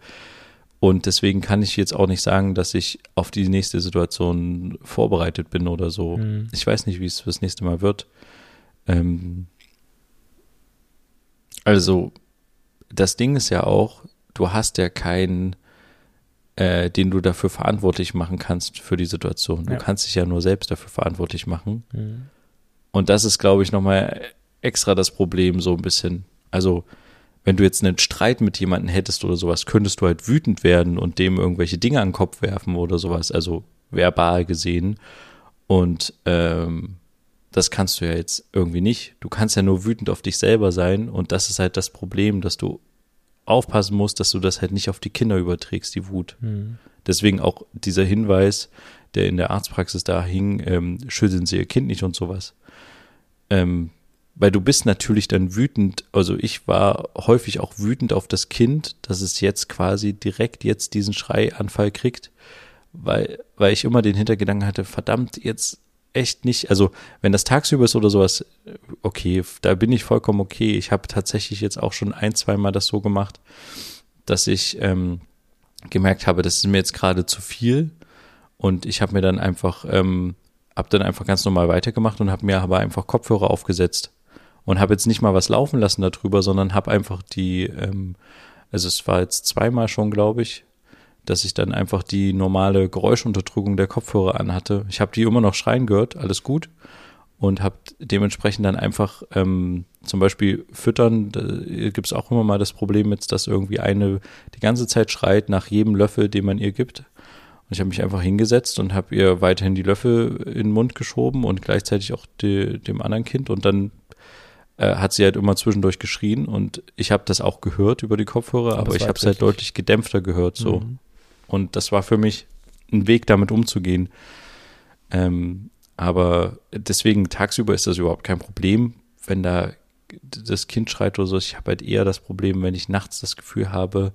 Und deswegen kann ich jetzt auch nicht sagen, dass ich auf die nächste Situation vorbereitet bin oder so. Hm. Ich weiß nicht, wie es fürs nächste Mal wird. Ähm, also, das Ding ist ja auch, du hast ja keinen, äh, den du dafür verantwortlich machen kannst für die Situation. Du Ja. kannst dich ja nur selbst dafür verantwortlich machen. Hm. Und das ist, glaube ich, nochmal extra das Problem so ein bisschen. Also, wenn du jetzt einen Streit mit jemandem hättest oder sowas, könntest du halt wütend werden und dem irgendwelche Dinge an den Kopf werfen oder sowas, also verbal gesehen. Und ähm, das kannst du ja jetzt irgendwie nicht. Du kannst ja nur wütend auf dich selber sein und das ist halt das Problem, dass du aufpassen musst, dass du das halt nicht auf die Kinder überträgst, die Wut. Hm. Deswegen auch dieser Hinweis, der in der Arztpraxis da hing, ähm, schütteln Sie Ihr Kind nicht und sowas. Ähm, weil du bist natürlich dann wütend, also ich war häufig auch wütend auf das Kind, dass es jetzt quasi direkt jetzt diesen Schreianfall kriegt, weil, weil ich immer den Hintergedanken hatte, verdammt, jetzt echt nicht, also wenn das tagsüber ist oder sowas, okay, da bin ich vollkommen okay. Ich habe tatsächlich jetzt auch schon ein, zwei Mal das so gemacht, dass ich ähm, gemerkt habe, das ist mir jetzt gerade zu viel und ich habe mir dann einfach, ähm, habe dann einfach ganz normal weitergemacht und habe mir aber einfach Kopfhörer aufgesetzt und habe jetzt nicht mal was laufen lassen darüber, sondern habe einfach die, ähm, also es war jetzt zweimal schon, glaube ich, dass ich dann einfach die normale Geräuschunterdrückung der Kopfhörer anhatte. Ich habe die immer noch schreien gehört, alles gut und habe dementsprechend dann einfach ähm, zum Beispiel füttern, da gibt es auch immer mal das Problem jetzt, dass irgendwie eine die ganze Zeit schreit nach jedem Löffel, den man ihr gibt. Und ich habe mich einfach hingesetzt und habe ihr weiterhin die Löffel in den Mund geschoben und gleichzeitig auch die, dem anderen Kind und dann äh, hat sie halt immer zwischendurch geschrien und ich habe das auch gehört über die Kopfhörer, Aber aber, ich habe es halt deutlich. deutlich gedämpfter gehört so. Mhm. Und das war für mich ein Weg, damit umzugehen. Ähm, aber deswegen tagsüber ist das überhaupt kein Problem, wenn da das Kind schreit oder so. Ich habe halt eher das Problem, wenn ich nachts das Gefühl habe,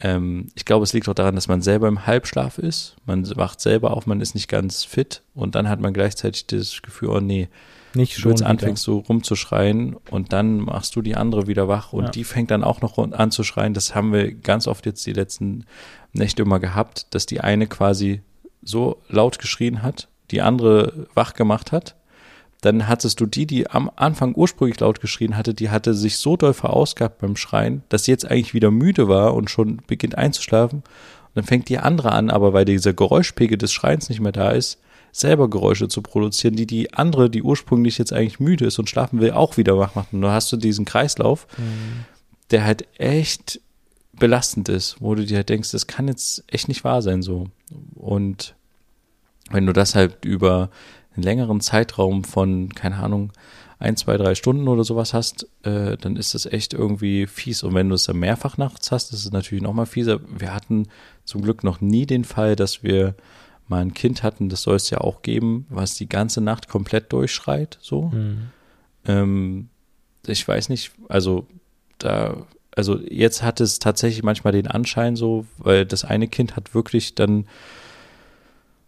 ähm, ich glaube, es liegt auch daran, dass man selber im Halbschlaf ist. Man wacht selber auf, man ist nicht ganz fit und dann hat man gleichzeitig das Gefühl, oh nee, Nicht du schon. jetzt wieder. anfängst so rumzuschreien und dann machst du die andere wieder wach und Ja. die fängt dann auch noch an zu schreien. Das haben wir ganz oft jetzt die letzten Nächte immer gehabt, dass die eine quasi so laut geschrien hat, die andere wach gemacht hat. Dann hattest du die, die am Anfang ursprünglich laut geschrien hatte, die hatte sich so doll verausgabt beim Schreien, dass sie jetzt eigentlich wieder müde war und schon beginnt einzuschlafen. Und dann fängt die andere an, aber weil dieser Geräuschpegel des Schreins nicht mehr da ist, selber Geräusche zu produzieren, die die andere, die ursprünglich jetzt eigentlich müde ist und schlafen will, auch wieder wach machen. Und dann hast du diesen Kreislauf, Mhm. der halt echt belastend ist, wo du dir halt denkst, das kann jetzt echt nicht wahr sein so. Und wenn du das halt über einen längeren Zeitraum von, keine Ahnung, ein, zwei, drei Stunden oder sowas hast, äh, dann ist das echt irgendwie fies. Und wenn du es dann mehrfach nachts hast, ist es natürlich nochmal fieser. Wir hatten zum Glück noch nie den Fall, dass wir mal ein Kind hatten, das soll es ja auch geben, was die ganze Nacht komplett durchschreit, so. Mhm. Ähm, ich weiß nicht, also da, also jetzt hat es tatsächlich manchmal den Anschein so, weil das eine Kind hat wirklich dann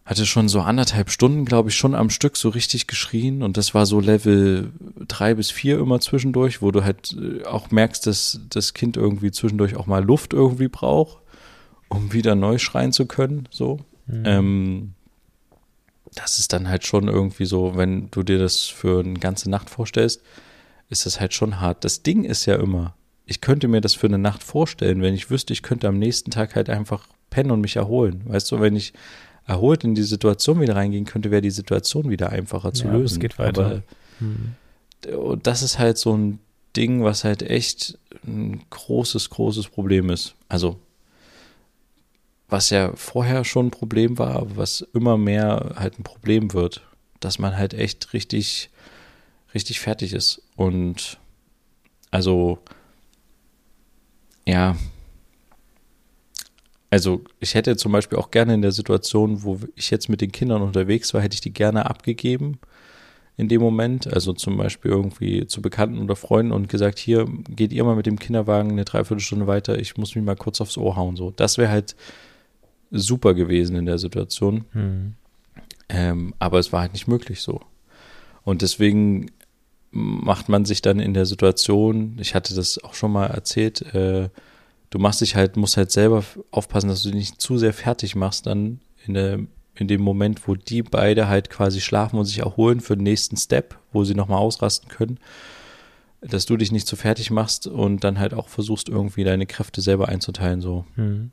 hatte schon so anderthalb Stunden, glaube ich, schon am Stück so richtig geschrien und das war so Level drei bis vier immer zwischendurch, wo du halt äh, auch merkst, dass das Kind irgendwie zwischendurch auch mal Luft irgendwie braucht, um wieder neu schreien zu können, so. Mhm. Ähm, das ist dann halt schon irgendwie so, wenn du dir das für eine ganze Nacht vorstellst, ist das halt schon hart. Das Ding ist ja immer, ich könnte mir das für eine Nacht vorstellen, wenn ich wüsste, ich könnte am nächsten Tag halt einfach pennen und mich erholen. Weißt du, wenn ich erholt in die Situation wieder reingehen könnte, wäre die Situation wieder einfacher zu ja, lösen. Es geht weiter. Aber, hm. das ist halt so ein Ding, was halt echt ein großes, großes Problem ist. Also, was ja vorher schon ein Problem war, was immer mehr halt ein Problem wird, dass man halt echt richtig, richtig fertig ist. Und also, ja, also ich hätte zum Beispiel auch gerne in der Situation, wo ich jetzt mit den Kindern unterwegs war, hätte ich die gerne abgegeben in dem Moment. Also zum Beispiel irgendwie zu Bekannten oder Freunden und gesagt, hier geht ihr mal mit dem Kinderwagen eine Dreiviertelstunde weiter, ich muss mich mal kurz aufs Ohr hauen. So, das wäre halt super gewesen in der Situation. Mhm. Ähm, aber es war halt nicht möglich so. Und deswegen macht man sich dann in der Situation, ich hatte das auch schon mal erzählt, äh, du machst dich halt, musst halt selber aufpassen, dass du dich nicht zu sehr fertig machst dann in, der, in dem Moment, wo die beide halt quasi schlafen und sich erholen für den nächsten Step, wo sie nochmal ausrasten können, dass du dich nicht zu fertig machst und dann halt auch versuchst, irgendwie deine Kräfte selber einzuteilen, so. Mhm.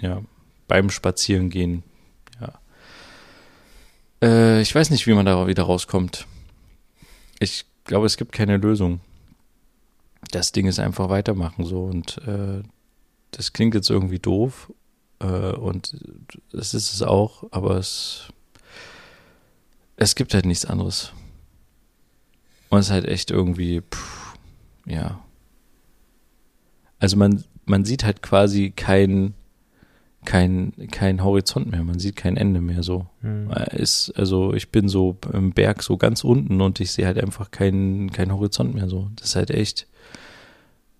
Ja, beim Spazierengehen, ja. Äh, ich weiß nicht, wie man da wieder rauskommt. Ich glaube, es gibt keine Lösung. Das Ding ist einfach weitermachen, so und äh, das klingt jetzt irgendwie doof äh, und das ist es auch, aber es, es gibt halt nichts anderes. Und es ist halt echt irgendwie, pff, ja. Also man, man sieht halt quasi kein, kein, kein Horizont mehr, man sieht kein Ende mehr so. Mhm. Ist, also ich bin so im Berg so ganz unten und ich sehe halt einfach keinen kein Horizont mehr so. Das ist halt echt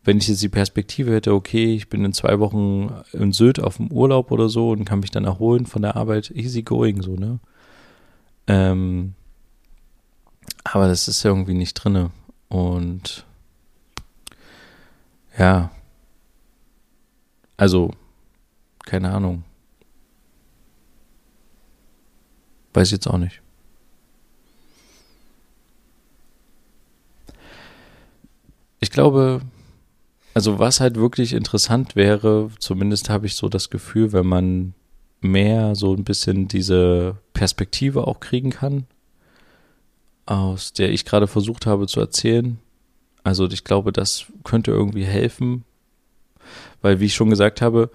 wenn ich jetzt die Perspektive hätte, okay, ich bin in zwei Wochen in Sylt auf dem Urlaub oder so und kann mich dann erholen von der Arbeit, easy going, so, ne? Ähm, aber das ist irgendwie nicht drinne. Und ja, also, keine Ahnung. Weiß ich jetzt auch nicht. Ich glaube, also was halt wirklich interessant wäre, zumindest habe ich so das Gefühl, wenn man mehr so ein bisschen diese Perspektive auch kriegen kann, aus der ich gerade versucht habe zu erzählen. Also ich glaube, das könnte irgendwie helfen, weil wie ich schon gesagt habe,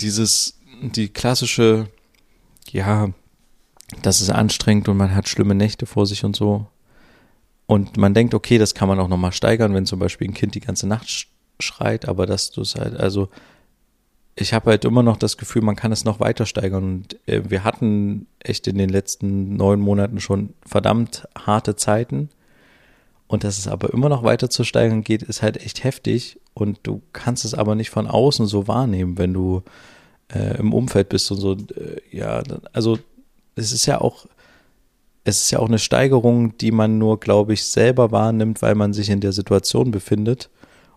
dieses, die klassische, ja, das ist anstrengend und man hat schlimme Nächte vor sich und so. Und man denkt, okay, das kann man auch nochmal steigern, wenn zum Beispiel ein Kind die ganze Nacht schreit, aber dass du es halt, also ich habe halt immer noch das Gefühl, man kann es noch weiter steigern. Und äh, wir hatten echt in den letzten neun Monaten schon verdammt harte Zeiten. Und dass es aber immer noch weiter zu steigern geht, ist halt echt heftig. Und du kannst es aber nicht von außen so wahrnehmen, wenn du äh, im Umfeld bist und so. Äh, ja, also es ist ja auch, es ist ja auch eine Steigerung, die man nur, glaube ich, selber wahrnimmt, weil man sich in der Situation befindet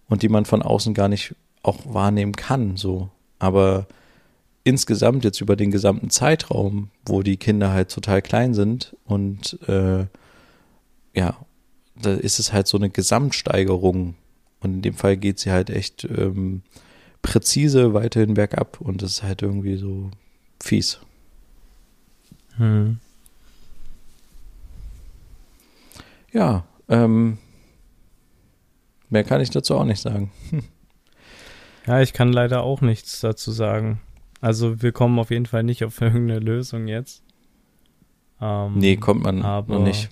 und die man von außen gar nicht auch wahrnehmen kann, so. Aber insgesamt jetzt über den gesamten Zeitraum, wo die Kinder halt total klein sind und äh, ja, da ist es halt so eine Gesamtsteigerung und in dem Fall geht sie halt echt ähm, präzise weiterhin bergab und das ist halt irgendwie so fies. Hm. Ja, ähm, Mehr kann ich dazu auch nicht sagen. <laughs> Ja, ich kann leider auch nichts dazu sagen. Also wir kommen auf jeden Fall nicht auf irgendeine Lösung jetzt. Ähm, Nee, kommt man aber noch nicht.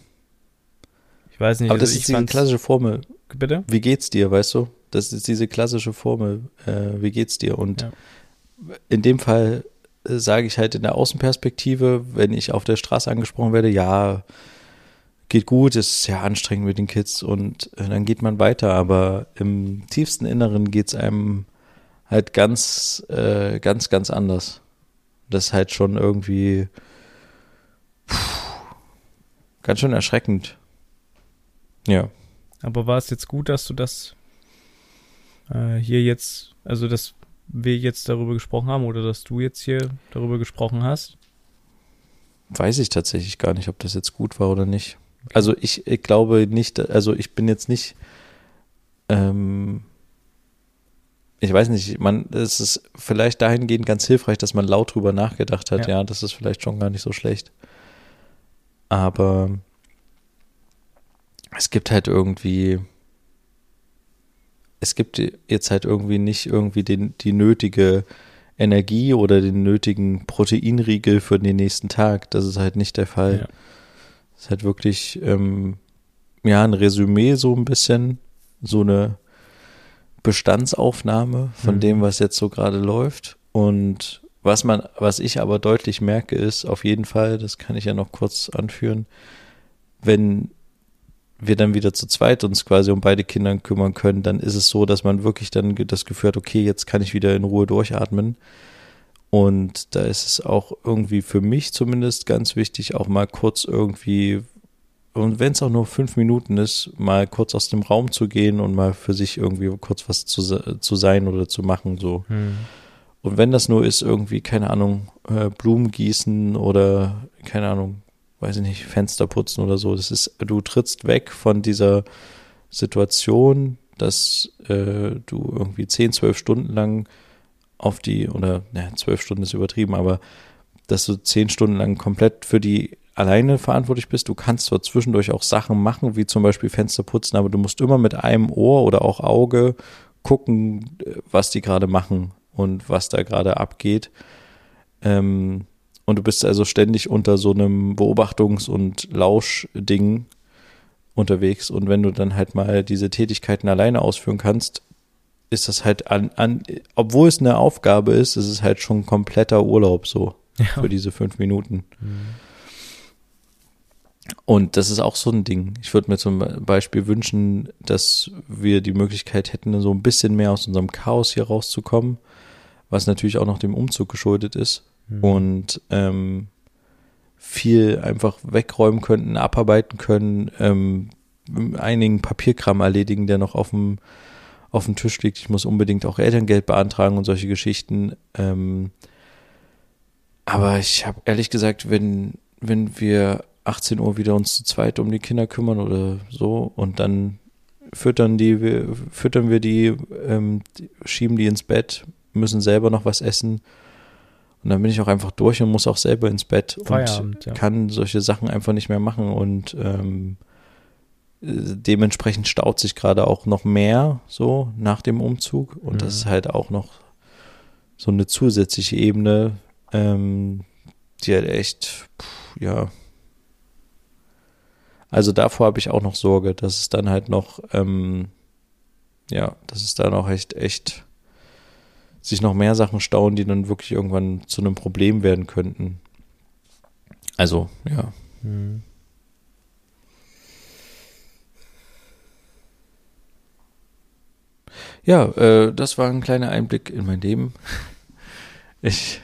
Ich weiß nicht. Aber das also ist ich diese klassische Formel. Bitte? Wie geht's dir, weißt du? Das ist diese klassische Formel. Äh, wie geht's dir? Und Ja. in dem Fall äh, sage ich halt in der Außenperspektive, wenn ich auf der Straße angesprochen werde, ja, geht gut, ist ja anstrengend mit den Kids und äh, dann geht man weiter. Aber im tiefsten Inneren geht's einem halt ganz, äh, ganz, ganz anders. Das ist halt schon irgendwie puh, ganz schön erschreckend. Ja. Aber war es jetzt gut, dass du das äh, hier jetzt, also dass wir jetzt darüber gesprochen haben oder dass du jetzt hier darüber gesprochen hast? Weiß ich tatsächlich gar nicht, ob das jetzt gut war oder nicht. Also ich, ich glaube nicht, also ich bin jetzt nicht, ähm, ich weiß nicht, man, es ist vielleicht dahingehend ganz hilfreich, dass man laut drüber nachgedacht hat, ja, Ja. das ist vielleicht schon gar nicht so schlecht. Aber es gibt halt irgendwie, es gibt jetzt halt irgendwie nicht irgendwie den, die nötige Energie oder den nötigen Proteinriegel für den nächsten Tag. Das ist halt nicht der Fall. Ja. Es ist halt wirklich, ähm, ja, ein Resümee so ein bisschen, so eine Bestandsaufnahme von Mhm. dem, was jetzt so gerade läuft. Und was man, was ich aber deutlich merke, ist auf jeden Fall, das kann ich ja noch kurz anführen, wenn wir dann wieder zu zweit uns quasi um beide Kinder kümmern können, dann ist es so, dass man wirklich dann das Gefühl hat, okay, jetzt kann ich wieder in Ruhe durchatmen. Und da ist es auch irgendwie für mich zumindest ganz wichtig, auch mal kurz irgendwie, und wenn es auch nur fünf Minuten ist, mal kurz aus dem Raum zu gehen und mal für sich irgendwie kurz was zu, zu sein oder zu machen, so. Hm. Und wenn das nur ist, irgendwie, keine Ahnung, äh, Blumen gießen oder, keine Ahnung, weiß ich nicht, Fenster putzen oder so, das ist, du trittst weg von dieser Situation, dass äh, du irgendwie 10, 12 Stunden lang auf die, oder, naja, 12 Stunden ist übertrieben, aber dass du 10 Stunden lang komplett für die alleine verantwortlich bist. Du kannst zwar zwischendurch auch Sachen machen, wie zum Beispiel Fenster putzen, aber du musst immer mit einem Ohr oder auch Auge gucken, äh, was die gerade machen und was da gerade abgeht. Ähm, und du bist also ständig unter so einem Beobachtungs- und Lauschding unterwegs. Und wenn du dann halt mal diese Tätigkeiten alleine ausführen kannst, ist das halt an, an obwohl es eine Aufgabe ist, ist es halt schon kompletter Urlaub so Ja. für diese fünf Minuten. Hm. Und das ist auch so ein Ding. Ich würde mir zum Beispiel wünschen, dass wir die Möglichkeit hätten, so ein bisschen mehr aus unserem Chaos hier rauszukommen, was natürlich auch noch dem Umzug geschuldet ist. Hm. Und ähm, viel einfach wegräumen könnten, abarbeiten können, ähm, einigen Papierkram erledigen, der noch auf dem, auf dem Tisch liegt. Ich muss unbedingt auch Elterngeld beantragen und solche Geschichten. Ähm, aber ich habe ehrlich gesagt, wenn, wenn wir 18 Uhr wieder uns zu zweit um die Kinder kümmern oder so und dann füttern die, wir, füttern wir die, ähm, die, schieben die ins Bett, müssen selber noch was essen und dann bin ich auch einfach durch und muss auch selber ins Bett und Feierabend, ja. kann solche Sachen einfach nicht mehr machen und ähm, äh, dementsprechend staut sich gerade auch noch mehr so nach dem Umzug und das Mhm. ist halt auch noch so eine zusätzliche Ebene, ähm, die halt echt, pff, ja. Also davor habe ich auch noch Sorge, dass es dann halt noch, ähm, ja, dass es da noch echt, echt sich noch mehr Sachen stauen, die dann wirklich irgendwann zu einem Problem werden könnten. Also, ja. Hm. Ja, äh, das war ein kleiner Einblick in mein Leben. <laughs> Ich,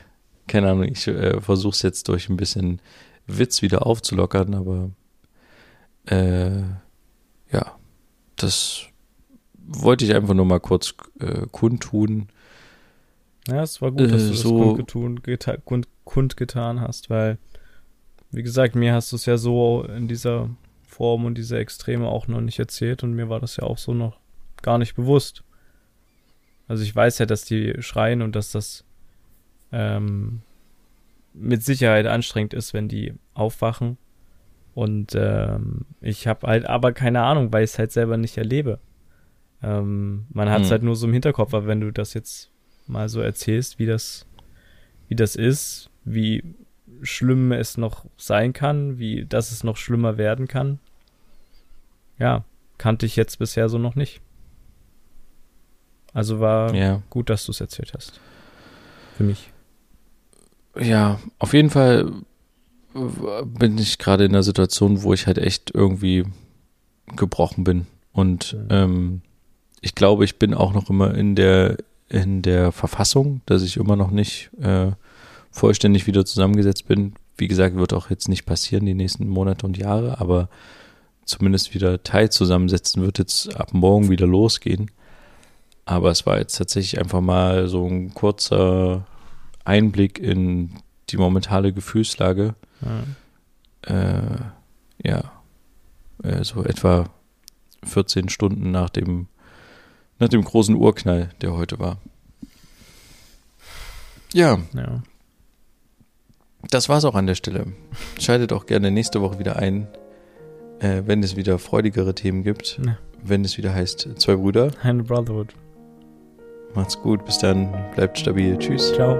keine Ahnung, ich äh, versuche es jetzt durch ein bisschen Witz wieder aufzulockern, aber äh, ja, das wollte ich einfach nur mal kurz äh, kundtun. Ja, es war gut, dass Äh, du das so- kundgetun, geta, kund, kundgetan hast, weil, wie gesagt, mir hast du es ja so in dieser Form und dieser Extreme auch noch nicht erzählt und mir war das ja auch so noch gar nicht bewusst. Also ich weiß ja, dass die schreien und dass das ähm, mit Sicherheit anstrengend ist, wenn die aufwachen. Und ähm, ich habe halt aber keine Ahnung, weil ich es halt selber nicht erlebe. Ähm, man hat es Hm. halt nur so im Hinterkopf, aber wenn du das jetzt mal so erzählst, wie das, wie das ist, wie schlimm es noch sein kann, wie dass es noch schlimmer werden kann. Ja, kannte ich jetzt bisher so noch nicht. Also war Ja. gut, dass du es erzählt hast. Für mich. Ja, auf jeden Fall bin ich gerade in einer Situation, wo ich halt echt irgendwie gebrochen bin. Und Mhm. ähm, ich glaube, ich bin auch noch immer in der, in der Verfassung, dass ich immer noch nicht äh, vollständig wieder zusammengesetzt bin. Wie gesagt, wird auch jetzt nicht passieren die nächsten Monate und Jahre, aber zumindest wieder Teil zusammensetzen wird jetzt ab morgen wieder losgehen. Aber es war jetzt tatsächlich einfach mal so ein kurzer Einblick in die momentane Gefühlslage. Ja. Äh, ja, äh, so etwa 14 Stunden nach dem, nach dem großen Urknall, der heute war. Ja, ja. das war's auch an der Stelle. Schaltet auch gerne nächste Woche wieder ein, äh, wenn es wieder freudigere Themen gibt. Ja. Wenn es wieder heißt, zwei Brüder. Eine Brotherhood. Macht's gut, bis dann, bleibt stabil. Tschüss. Ciao.